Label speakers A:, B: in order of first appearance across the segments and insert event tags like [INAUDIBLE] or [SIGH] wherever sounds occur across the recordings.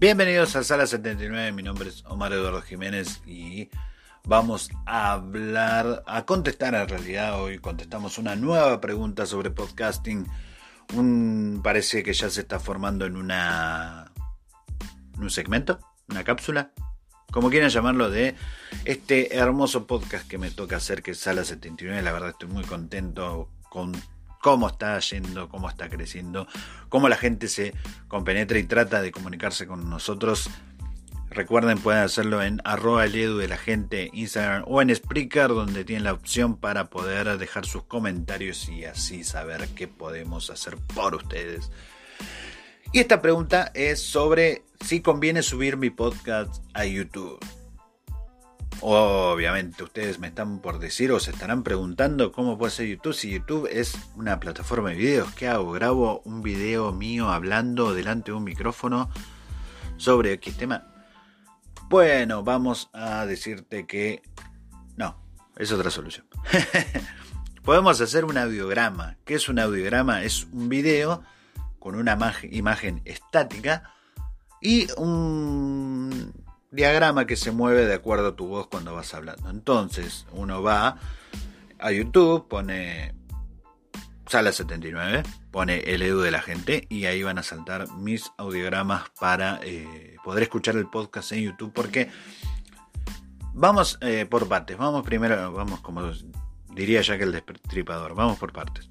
A: Bienvenidos a Sala 79, mi nombre es Omar Eduardo Jiménez y vamos a hablar, a contestar en realidad hoy, contestamos una nueva pregunta sobre podcasting. Un, parece que ya se está formando en una en un segmento, una cápsula, como quieran llamarlo, de este hermoso podcast que me toca hacer, que es Sala 79. La verdad estoy muy contento con cómo está yendo, cómo está creciendo, cómo la gente se compenetra y trata de comunicarse con nosotros. Recuerden, pueden hacerlo en arroba el edu de la gente Instagram o en Spreaker, donde tienen la opción para poder dejar sus comentarios y así saber qué podemos hacer por ustedes. Y esta pregunta es sobre si conviene subir mi podcast a YouTube. Obviamente ustedes me están por decir o se estarán preguntando cómo puede ser YouTube si YouTube es una plataforma de videos. ¿Qué hago? Grabo un video mío hablando delante de un micrófono sobre X tema. Bueno, vamos a decirte que no, es otra solución. [LAUGHS] Podemos hacer un audiograma. ¿Qué es un audiograma? Es un video con una imagen estática y un diagrama que se mueve de acuerdo a tu voz cuando vas hablando. Entonces, uno va a YouTube, pone Sala 79, pone el edu de la gente y ahí van a saltar mis audiogramas para eh, poder escuchar el podcast en YouTube porque vamos eh, por partes, vamos primero, vamos como diría ya que el destripador, vamos por partes.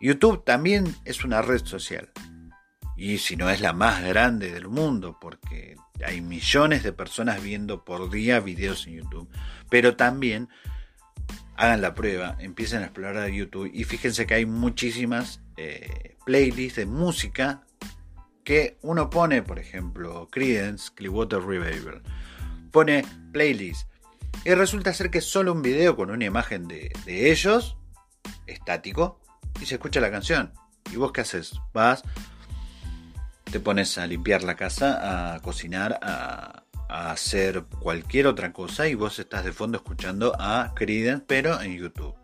A: YouTube también es una red social y si no es la más grande del mundo porque hay millones de personas viendo por día videos en YouTube. Pero también hagan la prueba, empiecen a explorar YouTube y fíjense que hay muchísimas eh, playlists de música que uno pone, por ejemplo, Creedence Clearwater Revival, pone playlist y resulta ser que es solo un video con una imagen de, de ellos, estático, y se escucha la canción. ¿Y vos qué haces? Vas, te pones a limpiar la casa, a cocinar, a, hacer cualquier otra cosa y vos estás de fondo escuchando a Creedence, pero en YouTube.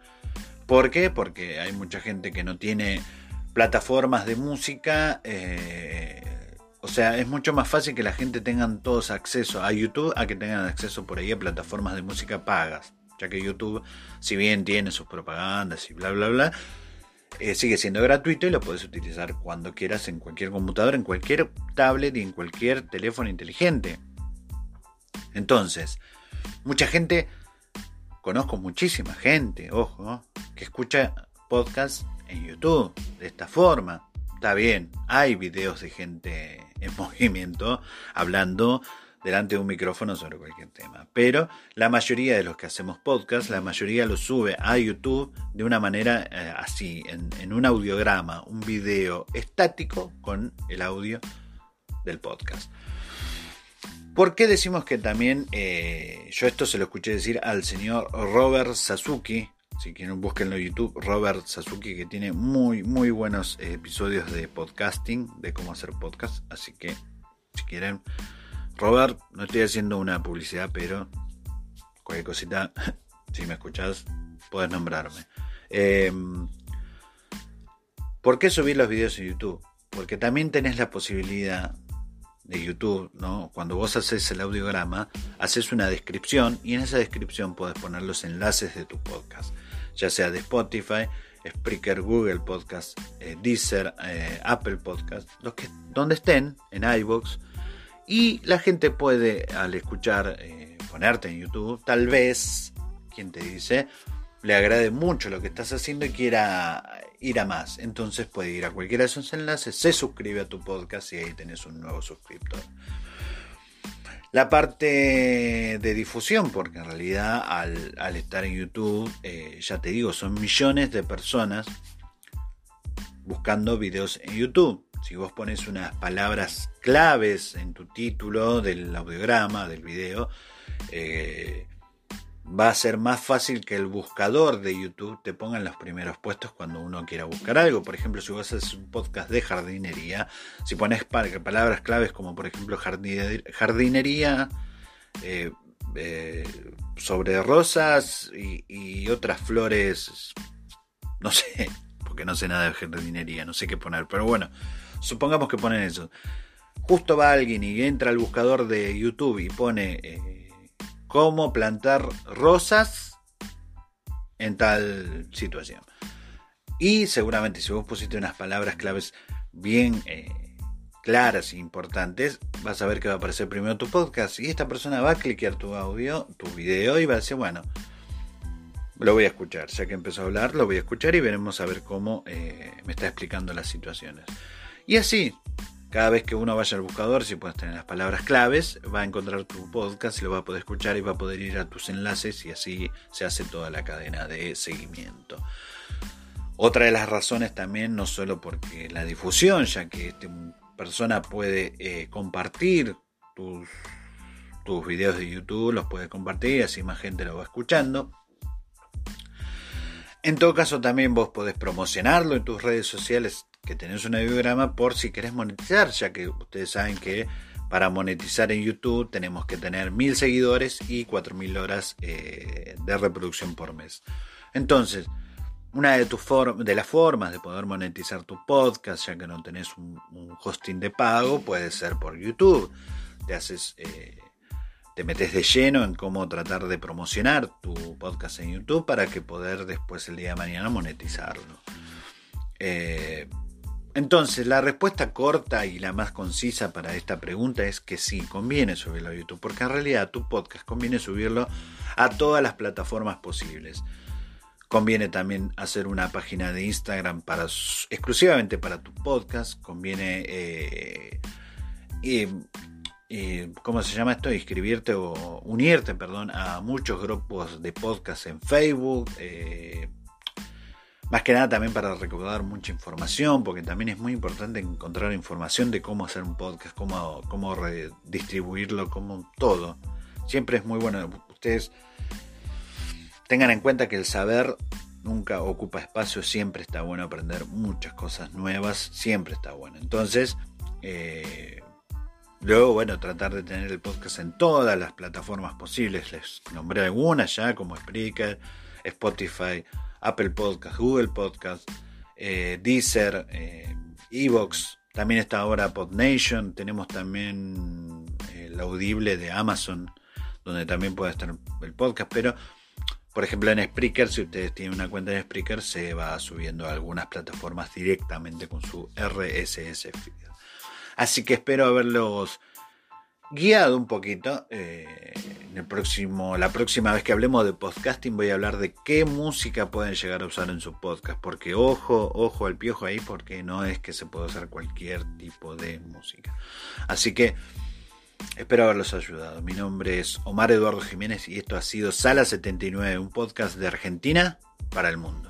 A: ¿Por qué? Porque hay mucha gente que no tiene plataformas de música. Eh, o sea, es mucho más fácil que la gente tengan todos acceso a YouTube a que tengan acceso por ahí a plataformas de música pagas. Ya que YouTube, si bien tiene sus propagandas y bla, bla, bla, eh, sigue siendo gratuito y lo puedes utilizar cuando quieras en cualquier computadora, en cualquier tablet y en cualquier teléfono inteligente. Entonces, mucha gente, conozco muchísima gente, ojo, que escucha podcasts en YouTube de esta forma. Está bien, hay videos de gente en [LAUGHS] movimiento hablando delante de un micrófono sobre cualquier tema. Pero la mayoría de los que hacemos podcast, la mayoría lo sube a YouTube de una manera eh, así, en, un audiograma, un video estático con el audio del podcast. ¿Por qué decimos que también, eh, yo esto se lo escuché decir al señor Robert Sasuki, si quieren búsquenlo en YouTube, Robert Sasuki, que tiene muy, muy buenos episodios de podcasting, de cómo hacer podcast, así que si quieren Robert, no estoy haciendo una publicidad, pero cualquier cosita, [LAUGHS] si me escuchas, puedes nombrarme. Em, ¿Por qué subir los videos en YouTube? Porque también tenés la posibilidad de YouTube, ¿no? Cuando vos haces el audiograma, haces una descripción y en esa descripción puedes poner los enlaces de tu podcast, ya sea de Spotify, Spreaker, Google Podcast, eh, Deezer, eh, Apple Podcast, los que donde estén, en iBox y la gente puede, al escuchar, eh, ponerte en YouTube, tal vez, quien te dice, le agrade mucho lo que estás haciendo y quiera ir a más. Entonces puede ir a cualquiera de esos enlaces, se suscribe a tu podcast y ahí tenés un nuevo suscriptor. La parte de difusión, porque en realidad al, estar en YouTube, eh, ya te digo, son millones de personas buscando videos en YouTube. Si vos pones unas palabras claves en tu título del audiograma, del video, eh, va a ser más fácil que el buscador de YouTube te ponga en los primeros puestos cuando uno quiera buscar algo. Por ejemplo, si vos haces un podcast de jardinería, si pones palabras claves como por ejemplo jardinería, eh, eh, sobre rosas y, otras flores, no sé, porque no sé nada de jardinería, no sé qué poner, pero bueno, supongamos que ponen eso. Justo va alguien y entra al buscador de YouTube y pone... Eh, cómo plantar rosas en tal situación. Y seguramente si vos pusiste unas palabras claves bien eh, claras e importantes, vas a ver que va a aparecer primero tu podcast y esta persona va a cliquear tu audio, tu video y va a decir, bueno, lo voy a escuchar. Ya que empezó a hablar, lo voy a escuchar y veremos a ver cómo eh, me está explicando las situaciones. Y así, cada vez que uno vaya al buscador, si puedes tener las palabras claves, va a encontrar tu podcast lo va a poder escuchar y va a poder ir a tus enlaces y así se hace toda la cadena de seguimiento. Otra de las razones también, no solo porque la difusión, ya que esta persona puede eh, compartir tus, tus videos de YouTube, los puede compartir, así más gente lo va escuchando. En todo caso, también vos podés promocionarlo en tus redes sociales que tenés un audiograma por si querés monetizar, ya que ustedes saben que para monetizar en YouTube tenemos que tener mil seguidores y 4.000 horas eh, de reproducción por mes. Entonces, una de, tus de las formas de poder monetizar tu podcast, ya que no tenés un, hosting de pago, puede ser por YouTube. Te haces, eh, te metes de lleno en cómo tratar de promocionar tu podcast en YouTube para que poder después el día de mañana monetizarlo. Eh, entonces, la respuesta corta y la más concisa para esta pregunta es que sí, conviene subirlo a YouTube, porque en realidad tu podcast conviene subirlo a todas las plataformas posibles. Conviene también hacer una página de Instagram exclusivamente para tu podcast. Conviene eh, ¿cómo se llama esto? Inscribirte o unirte, perdón, a muchos grupos de podcast en Facebook. Más que nada también para recaudar mucha información, porque también es muy importante encontrar información de cómo hacer un podcast, cómo, cómo redistribuirlo, cómo todo. Siempre es muy bueno. Ustedes tengan en cuenta que el saber nunca ocupa espacio, siempre está bueno aprender muchas cosas nuevas, siempre está bueno. Entonces, eh, luego, bueno, tratar de tener el podcast en todas las plataformas posibles. Les nombré algunas ya, como Spreaker, Spotify, Apple Podcast, Google Podcast, eh, Deezer, eh, Evox, también está ahora PodNation, tenemos también eh, el audible de Amazon, donde también puede estar el podcast, pero por ejemplo en Spreaker, si ustedes tienen una cuenta en Spreaker, se va subiendo a algunas plataformas directamente con su RSS. Así que espero haberlos guiado un poquito. Eh, en el próximo, la próxima vez que hablemos de podcasting voy a hablar de qué música pueden llegar a usar en su podcast. Porque ojo, ojo al piojo ahí, porque no es que se pueda usar cualquier tipo de música. Así que espero haberlos ayudado. Mi nombre es Omar Eduardo Jiménez y esto ha sido Sala 79, un podcast de Argentina para el mundo.